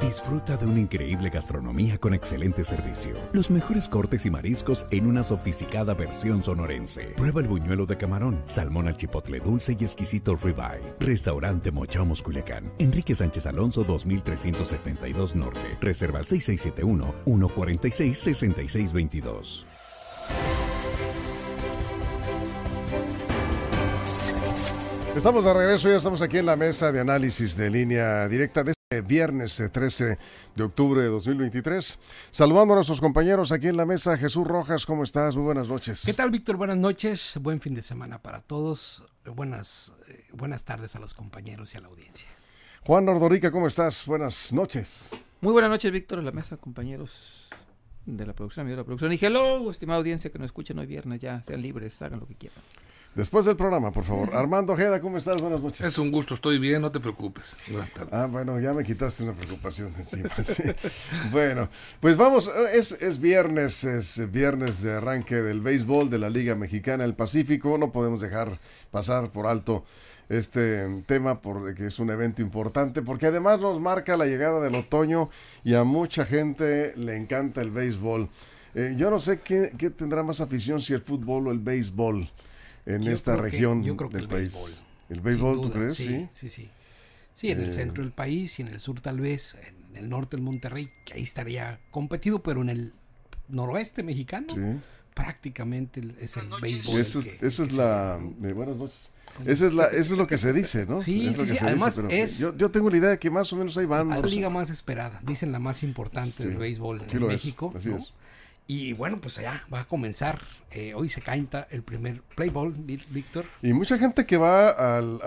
Disfruta de una increíble gastronomía con excelente servicio. Los mejores cortes y mariscos en una sofisticada versión sonorense. Prueba el buñuelo de camarón, salmón al chipotle dulce y exquisito ribeye. Restaurante Mochomos Culiacán. Enrique Sánchez Alonso 2372 Norte. Reserva al 6671 146 6622. Estamos de regreso, ya estamos aquí en la mesa de análisis de línea directa de viernes 13 de octubre de 2023. Saludando a nuestros compañeros aquí en la mesa. Jesús Rojas, ¿cómo estás? Muy buenas noches. ¿Qué tal, Víctor? Buenas noches. Buen fin de semana para todos. Buenas, eh, buenas tardes a los compañeros y a la audiencia. Juan Ordorica, ¿cómo estás? Buenas noches. Muy buenas noches, Víctor, en la mesa, compañeros de la producción, amigos de la producción. Y hello, estimada audiencia que nos escuchen hoy viernes, ya sean libres, hagan lo que quieran. Después del programa, por favor. Armando Ojeda, ¿cómo estás? Buenas noches. Es un gusto, estoy bien, no te preocupes. Buenas tardes. Ah, bueno, ya me quitaste una preocupación encima. sí. Bueno, pues vamos, es, es viernes, es viernes de arranque del béisbol de la Liga Mexicana del Pacífico. No podemos dejar pasar por alto este tema porque es un evento importante, porque además nos marca la llegada del otoño y a mucha gente le encanta el béisbol. Eh, yo no sé qué, qué tendrá más afición, si el fútbol o el béisbol en Yo esta creo que- región yo creo que del el país. béisbol. ¿El béisbol, tú crees? Sí, Sí. sí, sí. Sí, en el Eh. centro del país y en el sur tal vez, en el norte del Monterrey, que ahí estaría competido, pero en el noroeste mexicano Sí. prácticamente el- es el béisbol. el Eso es, que- eso el es que la... se- eh, buenas noches. Eso es, la, eso es lo que se dice, ¿no? Sí, Es lo sí, que sí, se además pero es- yo, yo tengo la idea de que más o menos ahí van. la liga más esperada, dicen la más importante Sí, del béisbol sí en lo es, México. así ¿no? es. Y bueno, pues ya va a comenzar. eh, hoy se canta el primer play ball, Ví- Víctor. Y mucha gente que va al,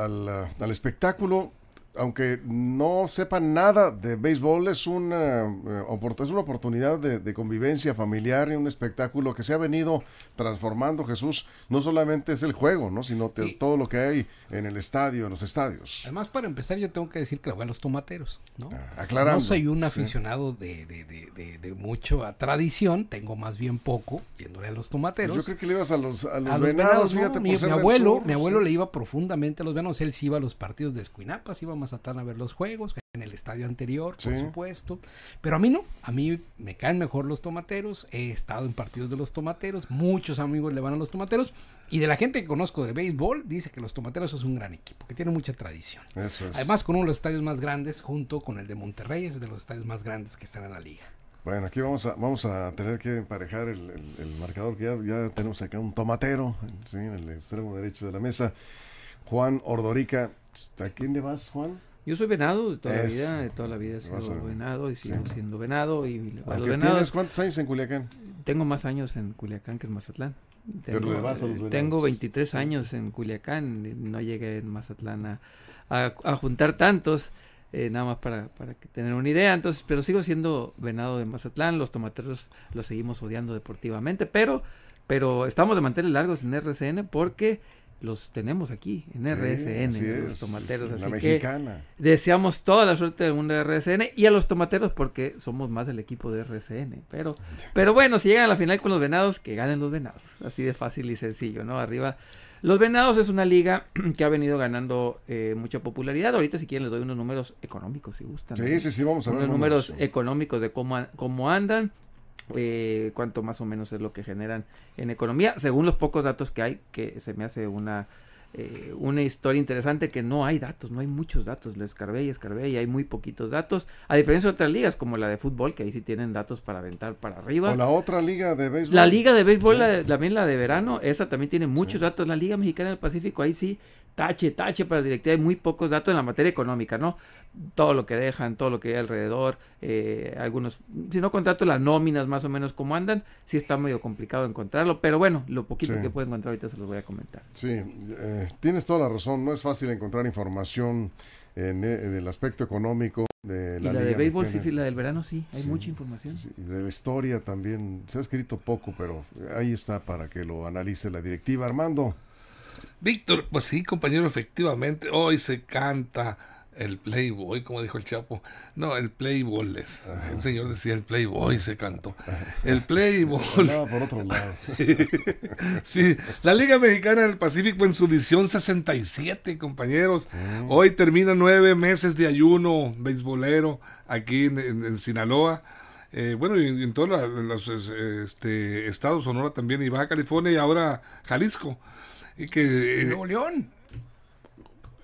al espectáculo, aunque no sepa nada de béisbol, es una, eh, opor- es una oportunidad de, de convivencia familiar y un espectáculo que se ha venido transformando, Jesús. No solamente es el juego, ¿no? sino te- Sí. todo lo que hay en el estadio, en los estadios. Además, para empezar, yo tengo que decir que le voy a los tomateros, ¿no? Ah, aclarando. No soy un Sí. aficionado de, de, de, de, de mucho a tradición, tengo más bien poco, yéndole a los tomateros. Yo creo que le ibas a los, a los a los venados, mi, mi abuelo, sur, mi abuelo sí. le iba profundamente a los venados, él sí iba a los partidos de Escuinapas, iba a Mazatlán a ver los juegos, en el estadio anterior, por Sí. supuesto, pero a mí no, a mí me caen mejor los tomateros, he estado en partidos de los tomateros, muchos amigos le van a los tomateros, y de la gente que conozco de béisbol, dice que los tomateros es un gran equipo, que tiene mucha tradición. Eso es. Además, con uno de los estadios más grandes, junto con el de Monterrey, es de los estadios más grandes que están en la liga. Bueno, aquí vamos a, vamos a tener que emparejar el, el- el marcador que ya, ya tenemos acá un tomatero, ¿sí? en el extremo derecho de la mesa. Juan Ordorica. ¿A quién le vas, Juan? Yo soy venado de toda Es- la vida, de toda la vida he sido venado y sigo sí. siendo venado y a los venados. ¿Tienes cuántos años en Culiacán? Tengo más años en Culiacán que en Mazatlán. Pero Tengo, vas a los venados. tengo 23 años en Culiacán, no llegué en Mazatlán a, a- a juntar tantos, eh, nada más para, para que tener una idea. Entonces, pero sigo siendo venado de Mazatlán, los tomateros los seguimos odiando deportivamente, pero, pero estamos de mantener largos en RCN porque los tenemos aquí en Sí, RSN, así los tomateros. sí, así La que mexicana. deseamos toda la suerte del mundo de RSN y a los tomateros porque somos más del equipo de RSN. Pero, pero bueno, si llegan a la final con los venados, que ganen los venados. Así de fácil y sencillo, ¿no? Arriba. Los venados es una liga que ha venido ganando eh, mucha popularidad. Ahorita si quieren les doy unos números económicos si gustan. Sí, sí, sí, vamos a ver. Unos números económicos de cómo, cómo andan. Eh, cuánto más o menos es lo que generan en economía, según los pocos datos que hay, que se me hace una eh, una historia interesante que no hay datos, no hay muchos datos, lo escarbé y escarbé y hay muy poquitos datos, a diferencia de otras ligas como la de fútbol, que ahí sí tienen datos para aventar para arriba. O la otra liga de béisbol. La liga de béisbol, Sí. la de- también la de verano, esa también tiene muchos Sí. datos. La liga mexicana del Pacífico, ahí sí, tache, tache para la directiva, hay muy pocos datos en la materia económica, ¿no? Todo lo que dejan, todo lo que hay alrededor, eh, algunos, si no contrato las nóminas más o menos como andan, sí está medio complicado encontrarlo, pero bueno, lo poquito Sí. que puedo encontrar ahorita se los voy a comentar. Sí, eh, tienes toda la razón. No es fácil encontrar información en, eh, en el aspecto económico de Y la la, liga de béisbol, sí, la del verano, sí, hay Sí, mucha información. Sí, y de la historia también. Se ha escrito poco, pero ahí está para que lo analice la directiva. Armando. Víctor, pues sí, compañero, efectivamente, hoy se canta El Playboy, como dijo el Chapo. No, el Playboy es. El señor decía el Playboy, se cantó. El Playboy. Andaba por otro lado. sí, la Liga Mexicana del Pacífico en su edición 67, compañeros. Hoy termina nueve meses de ayuno beisbolero aquí en, en- en Sinaloa. Eh, bueno, y en, en todos los es- este, estados, Sonora también, y Baja California, y ahora Jalisco. Y que eh, Nuevo León.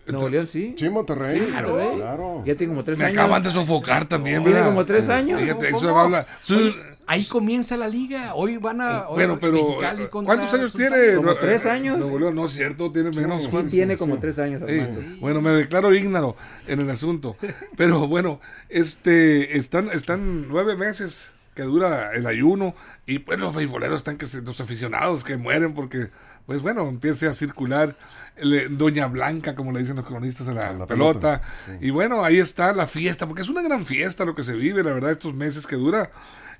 Nuevo León, sí. Sí, Monterrey. Claro. Claro. Ya tiene como tres me años. acaban de sofocar también, Tiene ¿verdad? como tres años. Fíjate, eso habla. su- Ahí comienza la liga. Hoy van a. hoy bueno, pero eh, contra ¿cuántos años tiene? Como tres años. Nuevo León, no es cierto, tiene menos. Sí, Sí, tiene sí, como sí. tres años. Sí. Bueno, me declaro ígnaro en el asunto. Pero bueno, este están, están nueve meses que dura el ayuno y pues los beisboleros están que se- los aficionados que mueren porque pues bueno, empiece a circular Doña Blanca, como le dicen los cronistas a la, A la pelota. pelota, sí. Y bueno, ahí está la fiesta, porque es una gran fiesta lo que se vive, la verdad, estos meses que dura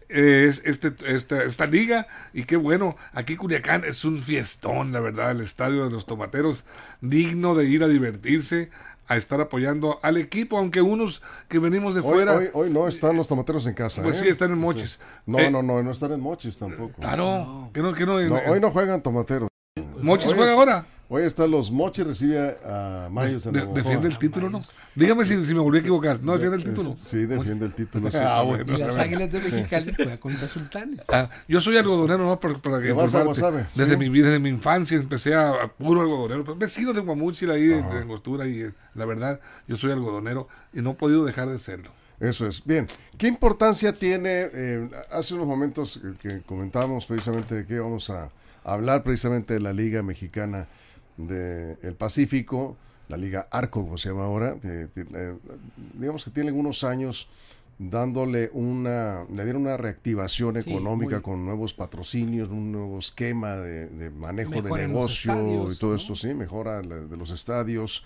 es este, esta, esta liga. Y qué bueno, aquí Culiacán es un fiestón, la verdad, el estadio de los tomateros, digno de ir a divertirse, a estar apoyando al equipo, aunque unos que venimos de Hoy, fuera. hoy, hoy no están los tomateros en casa. Pues ¿eh? sí, están en Mochis. No, Eh, no, no, no están en Mochis tampoco. Claro, que no, que no, No, hoy no juegan tomateros. Mochis juega es- ahora. Hoy están los Mochis, recibe a Mayos en De- defiende el título, ¿no? Dígame si, si me volví a equivocar. No, defiende el título. Sí, defiende el título. Ah, exactamente. bueno. Y las águilas de Mexicali juegan contra Sultanes. Ah, yo soy algodonero, ¿no? Para, para que ¿Le vas a informarte. Guasave? Desde, Sí. mi, vida, desde mi infancia empecé a, a puro algodonero. Pues, vecino de Guamúchil ahí, de, de Angostura, y eh, la verdad, yo soy algodonero y no he podido dejar de serlo. Eso es. Bien, ¿qué importancia tiene? eh, hace unos momentos que, que comentábamos precisamente de que vamos a hablar precisamente de la Liga Mexicana del Pacífico, la Liga Arco, como se llama ahora. de- de- eh, digamos que tiene algunos años dándole una, le dieron una reactivación económica con nuevos patrocinios, un nuevo esquema de, de manejo Mejora de negocio estadios, y todo ¿no? esto, sí, mejora la- de los estadios.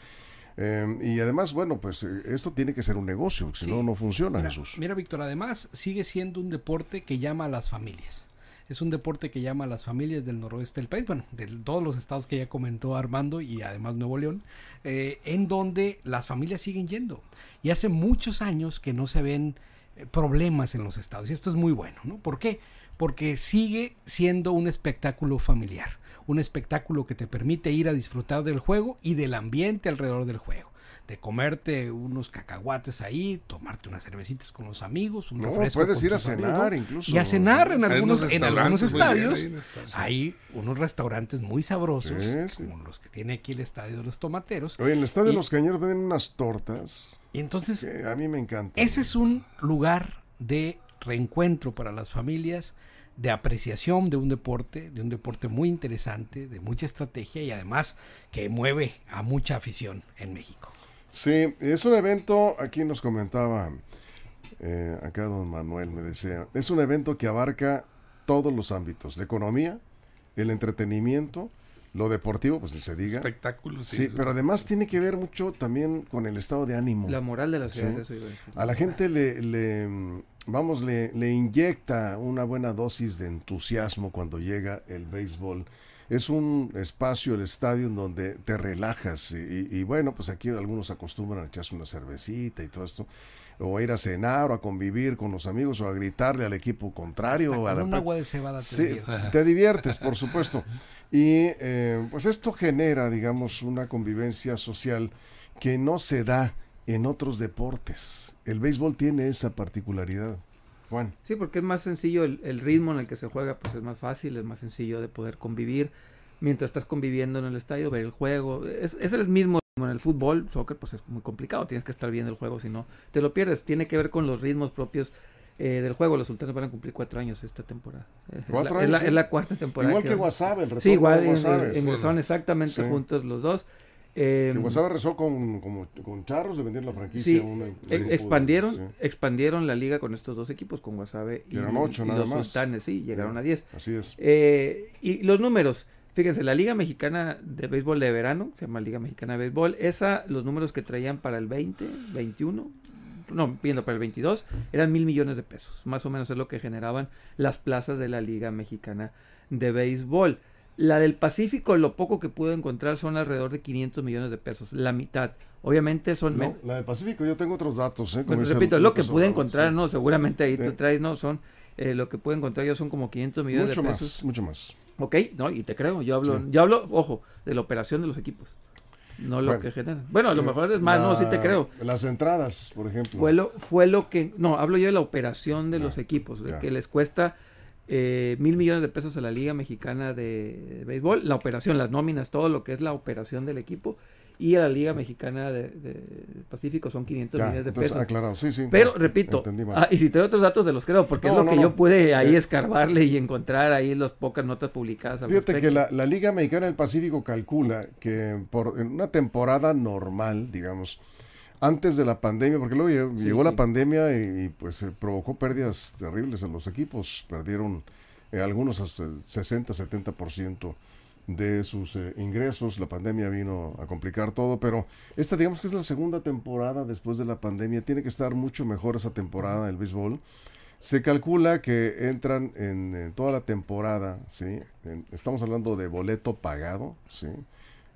Eh, y además, bueno, pues eh, esto tiene que ser un negocio, si Sí. no, no funciona, Mira, Jesús. mira, Víctor, además sigue siendo un deporte que llama a las familias. Es un deporte que llama a las familias del noroeste del país, bueno, de todos los estados que ya comentó Armando y además Nuevo León, eh, en donde las familias siguen yendo. Y hace muchos años que no se ven eh, problemas en los estados. Y esto es muy bueno, ¿no? ¿Por qué? Porque sigue siendo un espectáculo familiar. Un espectáculo que te permite ir a disfrutar del juego y del ambiente alrededor del juego. De comerte unos cacahuates ahí, tomarte unas cervecitas con los amigos, un No, refresco puedes ir a cenar amigos. incluso. Y a cenar en algunos, unos en algunos bien estadios. Hay unos restaurantes muy sabrosos, Sí, sí. como los que tiene aquí el estadio de los tomateros. Oye, en el estadio de los cañeros venden unas tortas Y entonces que a mí me encantan. ese es un lugar de reencuentro para las familias, de apreciación de un deporte, de un deporte muy interesante, de mucha estrategia y además que mueve a mucha afición en México. Sí, es un evento, aquí nos comentaba eh, acá don Manuel, me decía, es un evento que abarca todos los ámbitos, la economía, el entretenimiento, lo deportivo, pues ni se diga. Espectáculos, Sí, pero además tiene que ver mucho también con el estado de ánimo. La moral de la ciudad. Sí. eso iba a decir. A la gente le, le, vamos, le, le inyecta una buena dosis de entusiasmo cuando llega el béisbol. Es un espacio, el estadio, en donde te relajas. Y, bueno, pues aquí algunos acostumbran a echarse una cervecita y todo esto. O a ir a cenar o a convivir con los amigos o a gritarle al equipo contrario. Hasta a con la un agua de cebada te Sí, diviertes. te diviertes, por supuesto. Y eh, pues esto genera, digamos, una convivencia social que no se da en otros deportes. El béisbol tiene esa particularidad. Juan. Sí, porque es más sencillo el, el ritmo en el que se juega, pues es más fácil, es más sencillo de poder convivir. Mientras estás conviviendo en el estadio, ver el juego. Es, es el mismo ritmo en el fútbol, soccer, pues es muy complicado. Tienes que estar viendo el juego, si no, te lo pierdes. Tiene que ver con los ritmos propios eh, del juego. Los sultanes van a cumplir cuatro años esta temporada. Es ¿Cuatro la, es la- años, es la cuarta temporada. Igual que Guasave, el retorno Sí, igual, de en- en- ingresaron exactamente Sí. juntos los dos. Eh, Que Guasave rezó con, como- con Charros de vender la franquicia. Sí, una- e- expandieron, sí. expandieron la liga con estos dos equipos, con Guasave y, ocho y nada los más. sultanes, sí, llegaron a 10. Así es. Eh, y los números, fíjense, la Liga Mexicana de Béisbol de Verano, se llama Liga Mexicana de Béisbol, esa, los números que traían para el 20, 21, no, viendo para el 22, eran mil millones de pesos, más o menos es lo que generaban las plazas de la Liga Mexicana de Béisbol. La del Pacífico, lo poco que pude encontrar son alrededor de 500 millones de pesos, la mitad. Obviamente son... No, la del Pacífico yo tengo otros datos. ¿eh? Repito, lo que pude encontrar, sí. no, seguramente ahí tú traes, no, son... Eh, lo que puedo encontrar yo son como 500 millones mucho de pesos. Más, mucho más. Ok, no, y te creo, yo hablo, sí. yo hablo, ojo, de la operación de los equipos. No lo Bueno, que generan. Bueno, a lo eh, mejor es más, no, sí te creo. Las entradas, por ejemplo. Fue lo, fue lo que, no, hablo yo de la operación de los Ya, equipos, de que les cuesta eh, mil millones de pesos a la Liga Mexicana de, de Béisbol, la operación, las nóminas, todo lo que es la operación del equipo, y a la Liga Mexicana de, de Pacífico son 500 Ya, millones de entonces, pesos. aclarado, sí, sí. Pero, no, repito, ah, y si te doy otros datos de los creo, porque No, es lo no, que yo pude ahí Eh, escarbarle y encontrar ahí las pocas notas publicadas. al Fíjate que la, la Liga Mexicana del Pacífico calcula que por en una temporada normal, digamos, antes de la pandemia, porque luego llegó, Sí, la pandemia y, y, pues eh, provocó pérdidas terribles en los equipos, perdieron eh, algunos hasta el 60-70% de sus eh, ingresos, la pandemia vino a complicar todo, pero esta digamos que es la segunda temporada después de la pandemia, tiene que estar mucho mejor esa temporada del béisbol. Se calcula que entran en, eh, toda la temporada, ¿sí? En- estamos hablando de boleto pagado, ¿sí?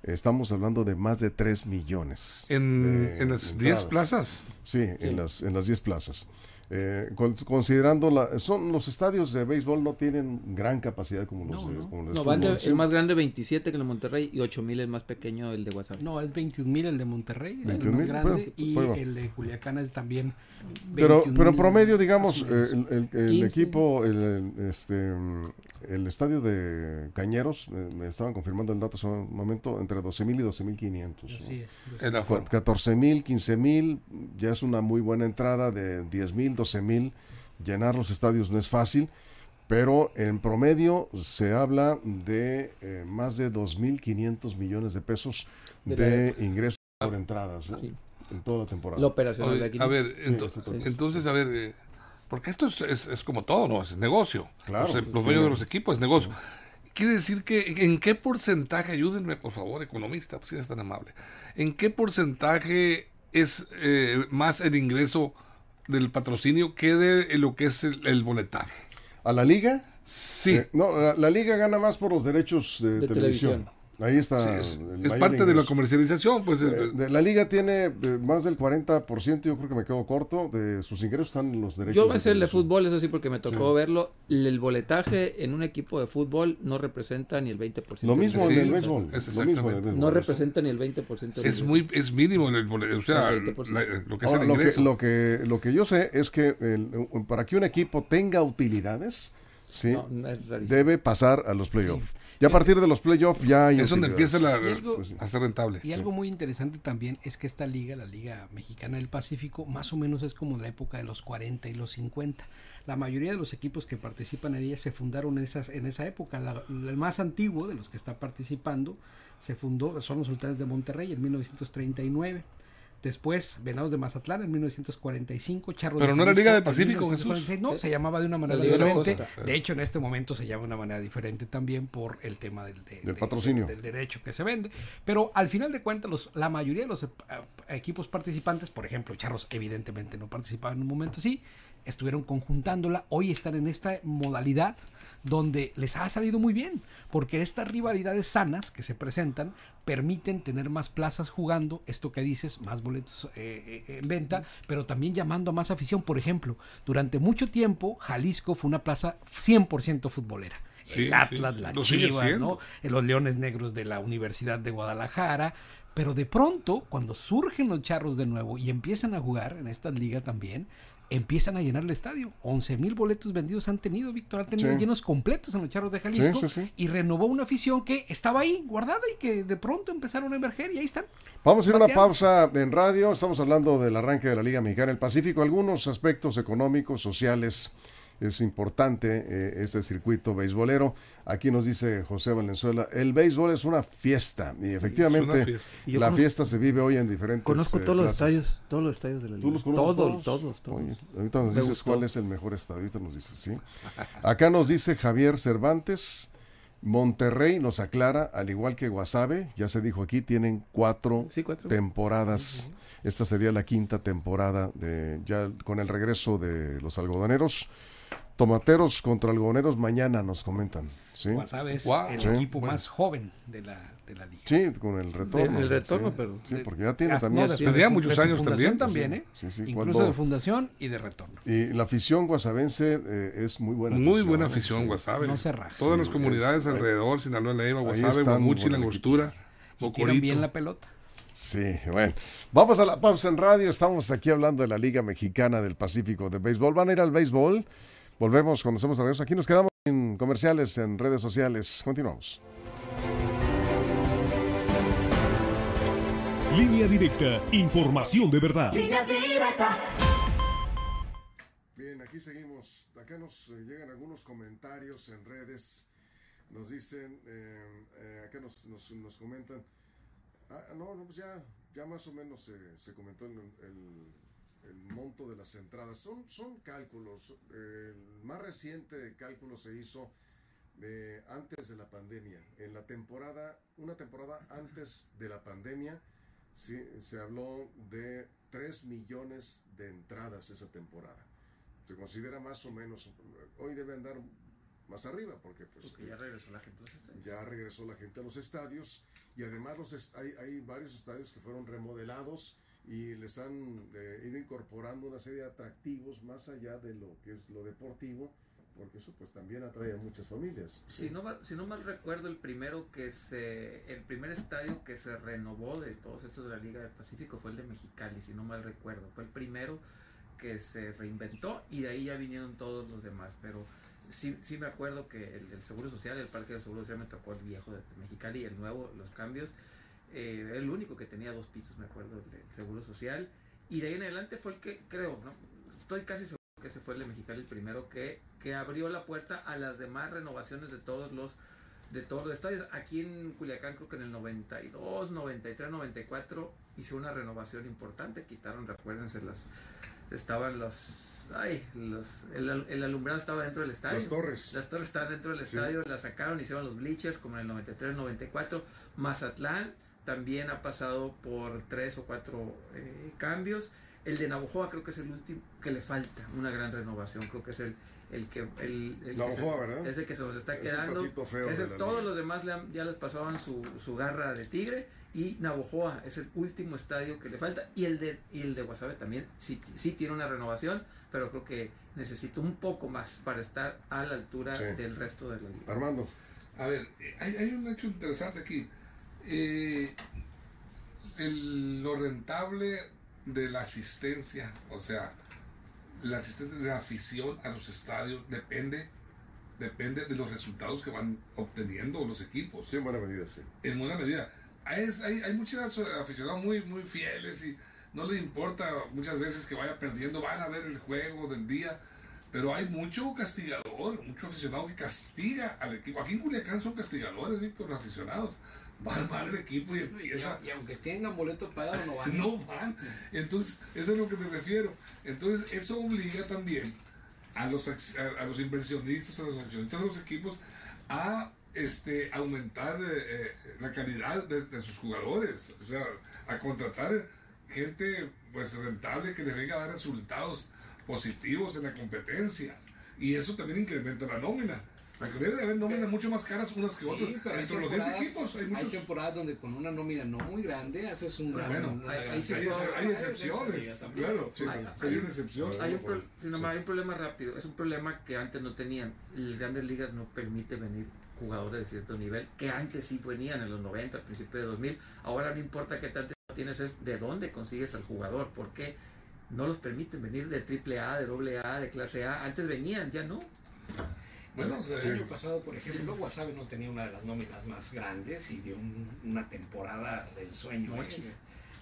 Estamos hablando de más de 3 millones. En, de en las 10 entradas. plazas. Sí, en las en las 10 plazas. Eh, con- considerando la, son los estadios de béisbol no tienen gran capacidad como los No, de, no. como los No, van de- fútbol, sí. el más grande 27 que el de Monterrey y 8000 el más pequeño el de WhatsApp. No, es 21 mil el de Monterrey, es el 21,000, más grande, y pues, bueno. el de Culiacán es también Pero, 21,000, pero en promedio, digamos, eh, el, el- el 15. equipo, el, el, este, el estadio de Cañeros, eh, me estaban confirmando el dato hace un momento, entre 12.000 y 12.500. Así es. Era Cu- fuerte. 14.000, 15.000, ya es una muy buena entrada de 10.000, 12.000. Llenar los estadios no es fácil, pero en promedio se habla de eh, más de 2.500 millones de pesos De de ingresos por entradas ¿eh? Sí. en toda la temporada. La operación Oye, de aquí. a ver, Sí, ento- exactamente. entonces, a ver, eh, porque esto es, es- es como todo, ¿no? Es negocio. Claro. Los, los Sí. dueños de los equipos es negocio. Quiere decir que, ¿en qué porcentaje, ayúdenme por favor, economista, pues si es tan amable, ¿en qué porcentaje es eh, más el ingreso del patrocinio que de lo que es el, el boletaje? ¿A la liga? Sí, Eh, no, la, la liga gana más por los derechos de, De televisión. televisión. Ahí está. sí, es, el parte de la comercialización, pues. Eh, eh, de- la liga tiene eh, más del 40%, yo creo que me quedo corto, de sus ingresos están en los derechos. Yo voy a ser de fútbol, eso sí, porque me tocó Sí. verlo. El boletaje en un equipo de fútbol no representa ni el 20%. Lo mismo Sí, en el béisbol. es lo mismo en el béisbol, No representa ni el 20%. del es muy es mínimo el boleto, o sea, El 20%. la- lo que es Ahora, el lo, que, lo, que, lo que yo sé es que el- para que un equipo tenga utilidades, sí, No, no, es rarísimo. debe pasar a los playoffs. Y a partir de los playoffs ya hay es donde utilidades. empieza la, algo- a ser rentable. Y algo muy interesante también es que esta liga, la Liga Mexicana del Pacífico, más o menos es como la época de los 40 y los 50. La mayoría de los equipos que participan en ella se fundaron en, esas, en esa época. La- el más antiguo de los que está participando se fundó, son los Sultanes de Monterrey en 1939. Después, Venados de Mazatlán en 1945, Charros Pero no era Liga del Pacífico, 1946. No, se llamaba de una manera diferente. De hecho, en este momento se llama de una manera diferente también por el tema del, de- Del de- patrocinio. del derecho que se vende. Pero al final de cuentas, los, la mayoría de los eh, equipos participantes, por ejemplo, Charros evidentemente no participaban en un momento así, estuvieron conjuntándola. Hoy están en esta modalidad donde les ha salido muy bien, porque estas rivalidades sanas que se presentan permiten tener más plazas jugando, esto que dices, más boletos eh, eh, en venta, pero también llamando a más afición. Por ejemplo, durante mucho tiempo Jalisco fue una plaza 100% futbolera. Sí, el Atlas, sí, la Chivas. ¿no? Eh, los Leones Negros de la Universidad de Guadalajara. Pero de pronto, cuando surgen los charros de nuevo y empiezan a jugar en esta liga también, empiezan a llenar el estadio. 11 mil boletos vendidos han tenido, Víctor, han tenido Sí. llenos completos en los charros de Jalisco. Sí, sí, sí. Y renovó una afición que estaba ahí, guardada, y que de pronto empezaron a emerger y ahí están. Vamos a ir a una pausa en radio. Estamos hablando del arranque de la Liga Mexicana del Pacífico. Algunos aspectos económicos, sociales. Es importante eh, este circuito beisbolero. Aquí nos dice José Valenzuela, el béisbol es una fiesta. Y efectivamente, fiesta. Y yo la conozco- fiesta se vive hoy en diferentes Conozco eh, todos los estadios, todos los estadios de la liga. ¿Tú los conoces todos, todos? todos, todos. Oye, ahorita nos Me dices gustó. cuál es el mejor estadio. Ahorita nos dices, ¿sí? Acá nos dice Javier Cervantes. Monterrey nos aclara, al igual que Guasave, ya se dijo aquí, tienen cuatro Sí, cuatro. temporadas. Esta sería la quinta temporada de ya con el regreso de los algodoneros. Tomateros contra algoneros mañana nos comentan. Sí, Guasave es Wow. el Sí. equipo Bueno. más joven de la, de la liga. sí con el retorno. el retorno, sí. pero- Sí, porque ya tiene también. no, de Tendría de muchos de años también. también, ¿eh? Sí, sí, Incluso cuando- de fundación y de retorno. Y la afición guasavense eh, es muy buena. Muy buena ¿eh? afición, Sí. Guasave. No se raja. Todas Sí, las comunidades es- alrededor, Sinaloa, Leiva, Guasave, Guamuchi, por La el Angostura, Y tiran Bocorito. bien la pelota. Sí, bueno. Vamos a la pausa en radio. Estamos aquí hablando de la Liga Mexicana del Pacífico de Béisbol. ¿Van a ir al béisbol? Volvemos cuando estemos de regreso. Aquí nos quedamos en comerciales, en redes sociales. Continuamos. Línea directa, información de verdad. Línea directa. Bien, aquí seguimos. Acá nos eh, llegan algunos comentarios en redes. Nos dicen, eh, eh, acá nos, nos, nos comentan. Ah, no, no, pues ya, ya más o menos se, se comentó el, el- el monto de las entradas. Son, son cálculos. el más reciente cálculo se hizo eh, antes de la pandemia. En la temporada, una temporada antes de la pandemia, sí, se habló de 3 millones de entradas esa temporada se considera más o menos, hoy debe andar más arriba, porque pues Porque ya regresó la gente. a los estadios. ya regresó la gente a los estadios y además los est- hay, hay varios estadios que fueron remodelados y les han eh, ido incorporando una serie de atractivos más allá de lo que es lo deportivo, porque eso pues también atrae a muchas familias. Si no, si no mal recuerdo, el primero que se, el primer estadio que se renovó de todos estos de la Liga del Pacífico fue el de Mexicali, si no mal recuerdo. Fue el primero que se reinventó y de ahí ya vinieron todos los demás. Pero sí, sí me acuerdo que el del Seguro Social, el Parque del Seguro Social me tocó el viejo de Mexicali, el nuevo, los cambios. Eh, era el único que tenía dos pisos, me acuerdo, el del Seguro Social. Y de ahí en adelante fue el que, creo, ¿no? Estoy casi seguro que ese fue el de Mexicali el primero que, que abrió la puerta a las demás renovaciones de todos los de todos los estadios. Aquí en Culiacán creo que en el 92, 93, 94 hizo una renovación importante, quitaron, recuérdense, las estaban los ay, los el, el alumbrado estaba dentro del estadio. Las torres. Las torres estaban dentro del Sí. estadio, las sacaron, hicieron los bleachers como en el 93, 94. Mazatlán también ha pasado por tres o cuatro eh, cambios. El de Navojoa creo que es el último que le falta una gran renovación. Creo que es el, el que. El, el que Navojoa, se- ¿verdad? Es el que se nos está Es quedando. feo todos liga. los demás le han- ya les pasaban su, su garra de tigre. Y Navojoa es el último estadio que le falta. Y el de, y el de Guasave también sí, sí tiene una renovación. Pero creo que necesita un poco más para estar a la altura Sí. del resto de la liga. Armando, A ver, eh, hay, hay un hecho interesante aquí. Eh, el- lo rentable de la asistencia, o sea, la asistencia de la afición a los estadios depende depende de los resultados que van obteniendo los equipos sí, en buena medida, sí. en buena medida. Hay, hay, hay muchos aficionados muy, muy fieles y no les importa muchas veces que vaya perdiendo, van a ver el juego del día, pero hay mucho castigador, mucho aficionado que castiga al equipo. Aquí en Culiacán son castigadores, Víctor, los aficionados. Van mal el equipo y empieza. Y aunque tengan boleto pagado, no van. No van. Entonces, eso es lo que me refiero. Entonces, eso obliga también a los, a, a los inversionistas, a los accionistas de los equipos a este, aumentar eh, eh, la calidad de, de sus jugadores. O sea, a contratar gente pues rentable que les venga a dar resultados positivos en la competencia. Y eso también incrementa la nómina. Debe de haber nóminas mucho más caras unas que otras. Sí, pero hay Entre los 10 temporadas- equipos hay hay muchos. temporadas donde con una nómina no muy grande haces un gran. Bueno, hay- hay- Hay, hay- hay excepciones, claro. Sí, Hay- Sería una excepción. Hay un, pro- Sí. no, hay un problema rápido, es un problema que antes no tenían. Las grandes ligas no permite venir jugadores de cierto nivel, que antes sí venían en los 90, principios de 2000. Ahora no importa qué tanto tienes, es de dónde consigues al jugador, porque no los permiten venir de triple A, de doble A, de clase A. Antes venían, ya no. Bueno, el eh, año pasado, por ejemplo, Wasabe no tenía una de las nóminas más grandes y dio un- una temporada del sueño. ¿eh? Mochis.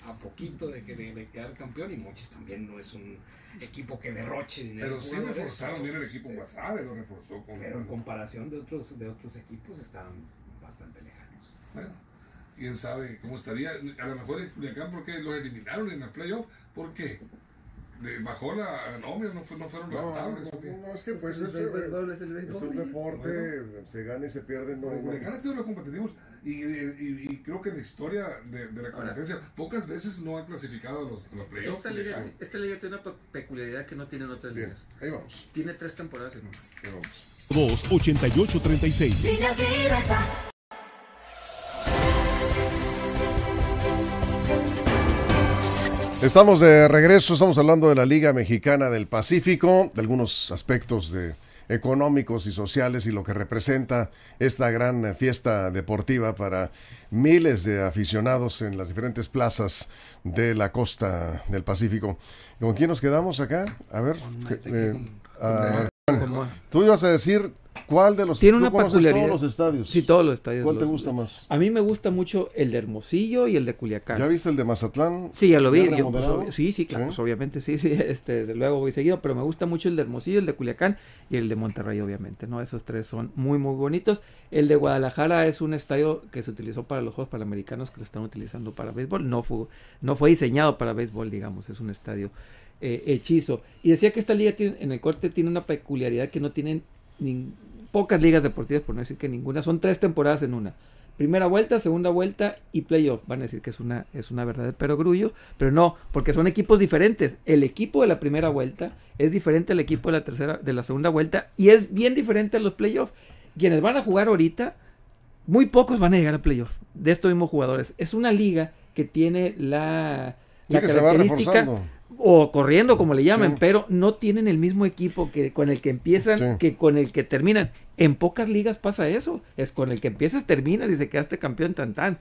A poquito de, que, de, de quedar campeón y Mochis también no es un equipo que derroche dinero. pero sí reforzaron bien el equipo Guasave, lo reforzó con. Pero en comparación de otros, de otros equipos estaban bastante lejanos. Bueno, quién sabe cómo estaría. A lo mejor en Culiacán, porque los eliminaron en el playoff. ¿Por qué? De- bajó la nómina, no, fue- no fueron No, rentables. no, no, es que pues El es, es el béisbol. es un deporte, se gana y se pierde. No. Culiacán ha sido los competitivos y, y- y creo que en la historia de, de la competencia pocas veces no ha clasificado a los, los playoffs. Esta liga, esta liga tiene una pe- peculiaridad que no tienen otras Bien, ligas. ahí vamos. Tiene tres temporadas en ahí vamos. 2 88 36 Estamos de regreso, estamos hablando de la Liga Mexicana del Pacífico, de algunos aspectos de económicos y sociales y lo que representa esta gran fiesta deportiva para miles de aficionados en las diferentes plazas de la costa del Pacífico. ¿Con quién nos quedamos acá? A ver, eh, ah, tú ibas a decir cuál de los Tiene una peculiaridad. todos los estadios. Sí, todos los estadios. ¿Cuál te gusta más? A mí me gusta mucho el de Hermosillo y el de Culiacán. ¿Ya viste el de Mazatlán? Sí, ya lo vi. ¿Ya yo, pues, sí, sí, claro, ¿Sí? pues, obviamente, sí, sí, este, desde luego voy seguido, pero me gusta mucho el de Hermosillo, el de Culiacán y el de Monterrey, obviamente, ¿no? Esos tres son muy, muy bonitos. El de Guadalajara es un estadio que se utilizó para los Juegos Panamericanos, que lo están utilizando para béisbol. No fue, no fue diseñado para béisbol, digamos, es un estadio eh, hechizo. Y decía que esta liga tiene, en el corte tiene una peculiaridad que no tienen nin- pocas ligas deportivas, por no decir que ninguna. Son tres temporadas en una. Primera vuelta, segunda vuelta y playoff. Van a decir que es una, es una verdad de perogrullo, pero no, porque son equipos diferentes. El equipo de la primera vuelta es diferente al equipo de la tercera, de la segunda vuelta, y es bien diferente a los playoffs. Quienes van a jugar ahorita, muy pocos van a llegar a playoff de estos mismos jugadores. Es una liga que tiene la, Sí, la que se va característica reforzando. O corriendo como le llaman, Sí. pero no tienen el mismo equipo que con el que empiezan Sí. que con el que terminan. En pocas ligas pasa eso, es con el que empiezas terminas y se quedaste campeón tan tan.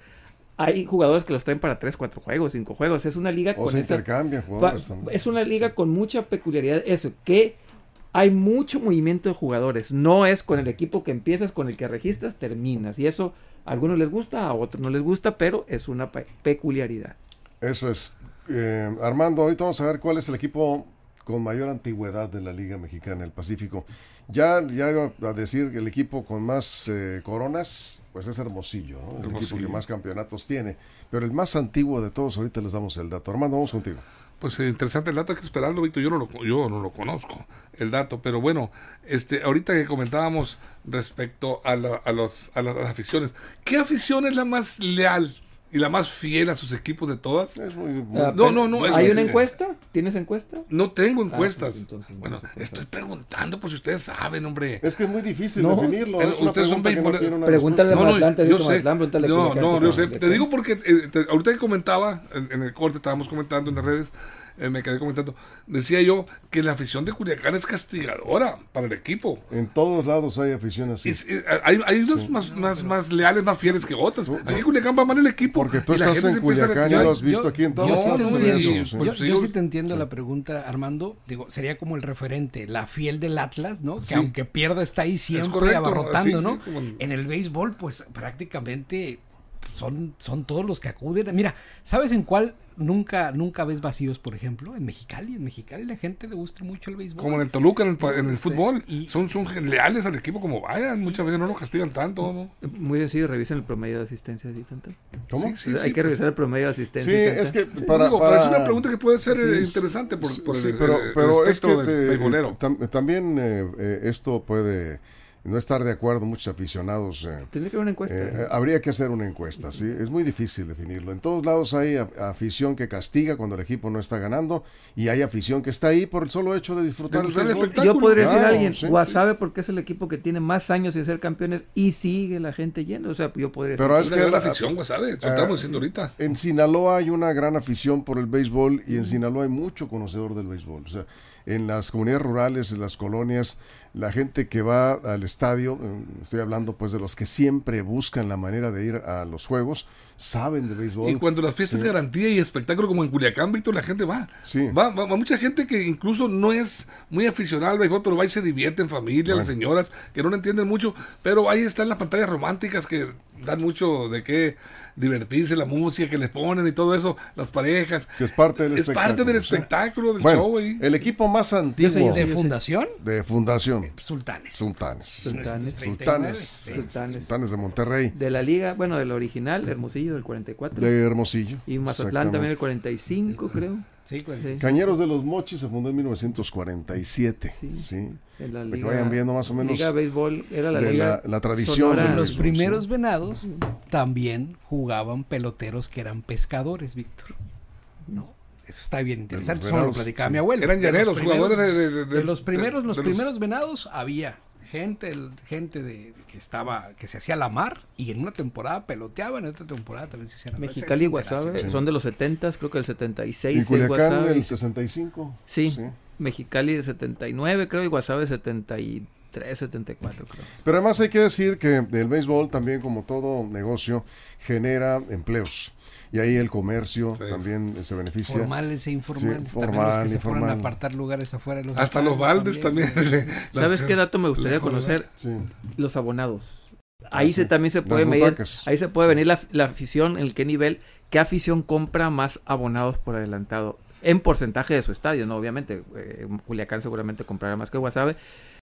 Hay jugadores que los traen para 3, 4 juegos, 5 juegos. Es una liga O con se esa- intercambian pa- jugadores es una liga con mucha peculiaridad eso, que hay mucho movimiento de jugadores. No es con el equipo que empiezas, con el que registras, terminas. Y eso a algunos les gusta, a otros no les gusta, pero es una pe- peculiaridad. Eso es. Eh, Armando, ahorita vamos a ver cuál es el equipo con mayor antigüedad de la Liga Mexicana del Pacífico. Ya, ya iba a decir que el equipo con más eh, coronas, pues es Hermosillo, ¿no? el equipo que más campeonatos tiene. Pero el más antiguo de todos, ahorita les damos el dato. Armando, vamos contigo. Pues eh, interesante el dato, hay que esperarlo, Víctor. Yo no lo, yo no lo conozco, el dato. Pero bueno, este, ahorita que comentábamos respecto a, la- a los, a las aficiones, ¿qué afición es la más leal y la más fiel a sus equipos de todas? Es muy, muy- Ah, No, no, no, es ¿Hay una encuesta? ¿Tienes encuesta? No tengo pues, encuestas. entonces, bueno, no puede estoy preguntando por si ustedes saben, hombre. es que es muy difícil No, definirlo. Es una ustedes son no Pregúntale a Mazatlán, te yo sé. No, no, yo sé. Te digo porque eh, te- ahorita que comentaba, en, en el corte estábamos comentando en las redes, eh, me quedé comentando, decía yo que la afición de Culiacán es castigadora para el equipo. En todos lados hay afición así. Es- eh, hay hay unos más, más, más leales, más fieles que otras. Aquí en Culiacán va mal el equipo. Porque tú estás en Culiacán y lo has visto Yo- aquí en todos yo sí lados. pues Yo, sí, yo yo- sí te entiendo la pregunta, Armando. Digo, sería como el referente, la fiel del Atlas, ¿no? Que Sí. aunque pierda está ahí siempre correcto, abarrotando, sí, ¿no? sí, como en- En el béisbol, pues prácticamente son, son todos los que acuden. Mira, ¿sabes en cuál nunca, nunca ves vacíos, por ejemplo? En Mexicali. En Mexicali la gente le gusta mucho el béisbol. Como en el Toluca, en el, en el Este, fútbol. y- Son, son leales al equipo como vayan. Muchas veces no lo castigan tanto. ¿no? Muy sencillo, revisen el promedio de asistencia. ¿sí, tanto? ¿Cómo? Sí, sí, Hay sí, que pues. revisar el promedio de Sí, asistencia. y es que para, Digo, pero es una pregunta que puede ser eh, Sí, interesante por, por Sí, el, pero, el- el pero es que tam- también eh, eh, esto puede no estar de acuerdo muchos aficionados. eh, Tendría que haber una encuesta. eh, eh, habría que hacer una encuesta, ¿sí? Es muy difícil definirlo. En todos lados hay a- afición que castiga cuando el equipo no está ganando y hay afición que está ahí por el solo hecho de disfrutar De el espectáculo. Yo podría decir a alguien, sí. Guasave porque es el equipo que tiene más años sin ser campeones y sigue la gente yendo. O sea, yo podría Pero decir. es que la- afición, ¿sabes? Lo ah, estamos diciendo ahorita. En Sinaloa hay una gran afición por el béisbol y en Sinaloa hay mucho conocedor del béisbol. O sea, en las comunidades rurales, en las colonias, la gente que va al estadio, eh, estoy hablando pues de los que siempre buscan la manera de ir a los juegos, saben de béisbol. Y cuando las fiestas Sí. de garantía y espectáculo como en Culiacán, Víctor, la gente va. Sí. Va, va, va mucha gente que incluso no es muy aficionada al béisbol, pero va y se divierte en familia, las señoras que no lo entienden mucho, pero ahí están las pantallas románticas que dan mucho de qué divertirse, la música que les ponen y todo eso, las parejas. Que es parte del Es espectáculo. parte del espectáculo, del Bueno, show ahí. el equipo más antiguo de fundación, de fundación, Sultanes. Sultanes. Sultanes. Sultanes. Sí. Sultanes. Sultanes de Monterrey, De la liga, bueno, del original, Hermosillo del 44. de Hermosillo. y Mazatlán también el Exactamente. 45, creo. Sí, pues. Sí. Cañeros de los Mochis se fundó en 1947. Sí. Sí. En la Para que liga, vayan viendo más o menos Liga Béisbol era la de liga la, la tradición. de Los primeros sí. venados también jugaban peloteros que eran pescadores, Víctor. No, eso está bien interesante. los Eso lo platicaba sí. mi abuelo. Eran llaneros, jugadores de, de, de- de los primeros, de- los de primeros venados había gente, el- gente de, que estaba, que se hacía la mar y en una temporada peloteaban, en otra temporada también se hacían la mar. Mexicali y Guasave interesante. son de los 70 creo que el 76 Y Culiacán Guasave. el 65. Sí. Mexicali del 79 creo y Guasave 73, 74 creo. Pero además hay que decir que el béisbol también como todo negocio genera empleos. Y ahí el comercio Sí. también se beneficia. Formales e informales. Sí, también los que se ponen informal. a apartar lugares afuera de los Hasta los baldes también. ¿Sabes qué dato me gustaría conocer? Sí. Los abonados. Ahí Ah, se sí. también se puede medir, ahí se puede venir la, la afición, en qué nivel, qué afición compra más abonados por adelantado. En porcentaje de su estadio, ¿no? Obviamente, eh, Culiacán seguramente comprará más que Guasave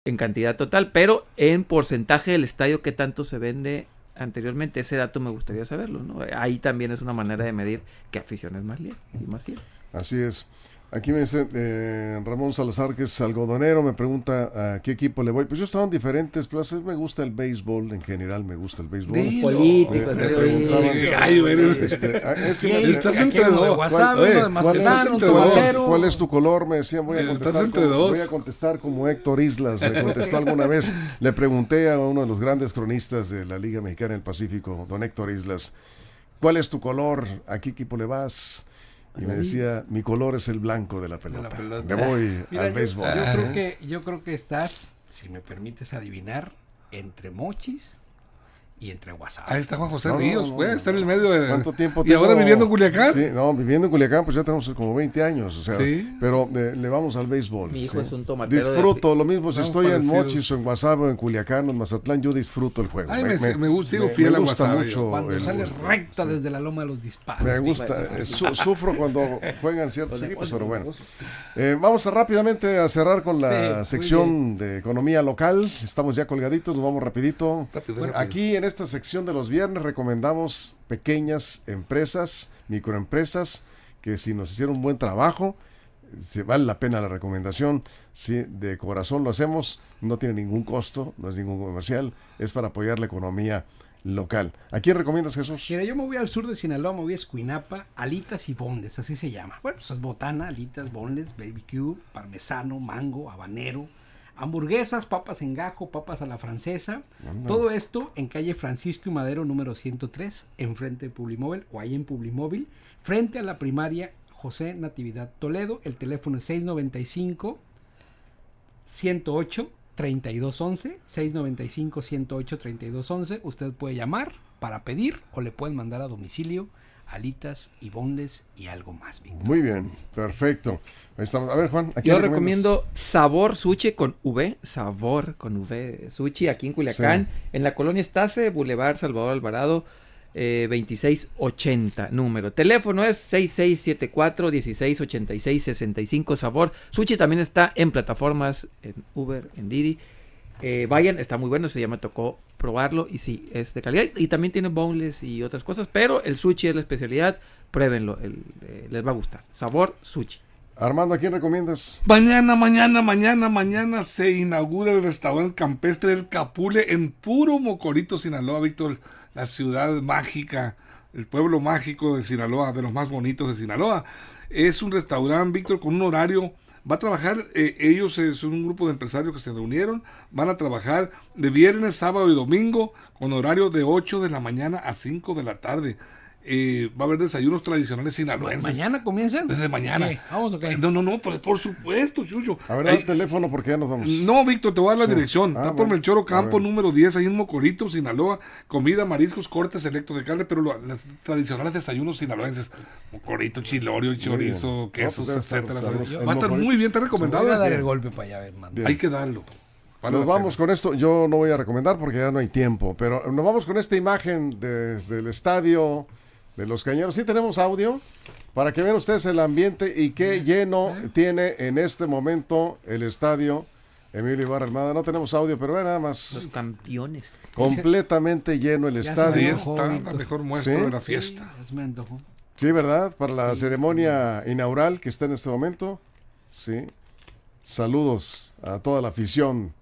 en cantidad total, pero en porcentaje del estadio, qué tanto se vende anteriormente. Ese dato me gustaría saberlo, ¿no? Ahí también es una manera de medir qué afición es más fiel y más fiel. Así es. Aquí me dice eh, Ramón Salazar, que es algodonero, me pregunta a qué equipo le voy. Pues yo estaba en diferentes plazas. Me gusta el béisbol, en general me gusta el béisbol. Dilo. Me- me Ay, eres- Este, es que Y me- ahí Estás entre dos. Guasave, ¿Cuál- uno de eh, ¿Cuál es, Mazatlán, un entre dos? tomatero. cuál es tu color? Me decían, voy a Estás contestar, entre como, dos. voy a contestar como Héctor Islas. Me contestó alguna vez. Le pregunté a uno de los grandes cronistas de la Liga Mexicana del Pacífico, don Héctor Islas, ¿cuál es tu color? ¿A qué equipo le vas? Y me decía, mi color es el blanco de la pelota. la pelota. Me voy Mira, al béisbol. Yo, creo que, yo creo que estás, si me permites adivinar, entre Mochis y entre Guasave. Ahí está Juan José No, Ríos, no, pues, no, está en el medio de... ¿Cuánto tiempo ¿Y ahora viviendo en Culiacán? Sí, no, viviendo en Culiacán, pues ya tenemos como 20 años, o sea, Sí. pero eh, le vamos al béisbol. Mi hijo sí. es un tomatero de Disfruto, lo mismo si estoy en. Mochis o en Guasave o en Culiacán o en Mazatlán, yo disfruto el juego. Ay, me- me sigo fiel a gusta Guasave, mucho Cuando el- sales recta sí. desde la loma de los disparos. Me gusta, eh, su- sufro cuando juegan ciertos equipos, pero bueno. Eh, vamos a rápidamente a cerrar con la sección de economía local. Estamos ya colgaditos, nos vamos rapidito. Rápido, Bueno, rápido. aquí en esta sección de los viernes recomendamos pequeñas empresas, microempresas, que si nos hicieron un buen trabajo, se vale la pena la recomendación. Si de corazón lo hacemos, no tiene ningún costo, no es ningún comercial, es para apoyar la economía local. ¿A quién recomiendas, Jesús? Mira, yo me voy al sur de Sinaloa, me voy a Escuinapa, alitas y bonles, así se llama. Bueno, pues es botana, alitas, bonles, barbecue, parmesano, mango, habanero, hamburguesas, papas en gajo, papas a la francesa. Anda. Todo esto en calle Francisco y Madero número 103, enfrente de Publimóvil o ahí en Publimóvil, frente a la primaria José Natividad Toledo. El teléfono es 695 108 3211 695 108 3211 usted puede llamar para pedir o le pueden mandar a domicilio alitas y bonles y algo más Víctor. Muy bien, perfecto. Ahí estamos. A ver, Juan, ¿a quién Yo recomiendo Sabor Sushi con V, Sabor con V, Sushi aquí en Culiacán, en la colonia Estase, Boulevard Salvador Alvarado, eh, 2680, número. Teléfono es 6674-1686-65, Sabor. Sushi también está en plataformas, en Uber, en Didi. Eh, vayan, está muy bueno, se ya me tocó probarlo y sí, es de calidad. Y también tiene boneless y otras cosas, pero el sushi es la especialidad, pruébenlo, el- eh, les va a gustar. Sabor Sushi. Armando, ¿a quién recomiendas? Mañana, mañana, mañana, mañana se inaugura el restaurante campestre El Capule en puro Mocorito, Sinaloa, Víctor, la ciudad mágica, el pueblo mágico de Sinaloa, de los más bonitos de Sinaloa. Es un restaurante, Víctor, con un horario. Va a trabajar, eh, ellos son un grupo de empresarios que se reunieron, van a trabajar de viernes, sábado y domingo con horario de 8 de la mañana a 5 de la tarde. Eh, va a haber desayunos tradicionales sinaloenses. ¿Mañana comienzan? Desde mañana. Vamos, ok. No, no, no, por, por supuesto, Chucho. A ver, da el teléfono porque ya nos vamos. no, Víctor, te voy a dar la Sí. dirección. Ah, Está por bueno. Melchoro A Campo, ver. número 10, ahí en Mocorito, Sinaloa. Comida, mariscos, cortes selectos de carne, pero lo- los tradicionales desayunos sinaloenses. Mocorito, chilorio, chorizo, quesos, No, pues estar etcétera. Va a estar muy bien, te he Voy recomendado. a dar el golpe para allá. Bien. Hay que darlo. Vale Nos vamos con esto. Yo no voy a recomendar porque ya no hay tiempo, pero nos vamos con esta imagen desde el estadio de los Cañeros. Sí tenemos audio para que vean ustedes el ambiente y qué lleno tiene en este momento el estadio Emilio Ibarra Armada. No tenemos audio, pero vean nada Los más. campeones. Completamente lleno el Ya Ahí estadio. antojó, está la mejor muestra Sí. de la fiesta. Sí, ¿verdad? Para la ceremonia inaugural que está en este momento. Sí. Saludos a toda la afición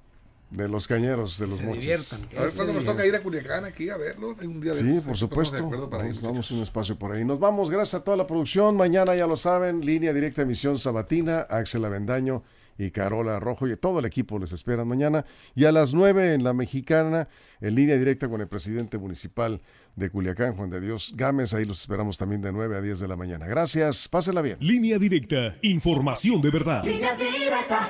de los cañeros de los Se mochis. diviertan. A ver cuándo nos toca ir a Culiacán aquí a verlo. Hay un día de Sí, estos, por supuesto. acuerdo para ir, Nos damos un espacio por ahí. Nos vamos, gracias a toda la producción. Mañana, ya lo saben, línea directa emisión Sabatina, Axel Avendaño y Carola Rojo y todo el equipo les esperan mañana. Y a las 9 en la Mexicana, en línea directa con el presidente municipal de Culiacán, Juan de Dios Gámez. Ahí los esperamos también de 9 a 10 de la mañana. Gracias, pásenla bien. Línea directa, información de verdad. Línea directa.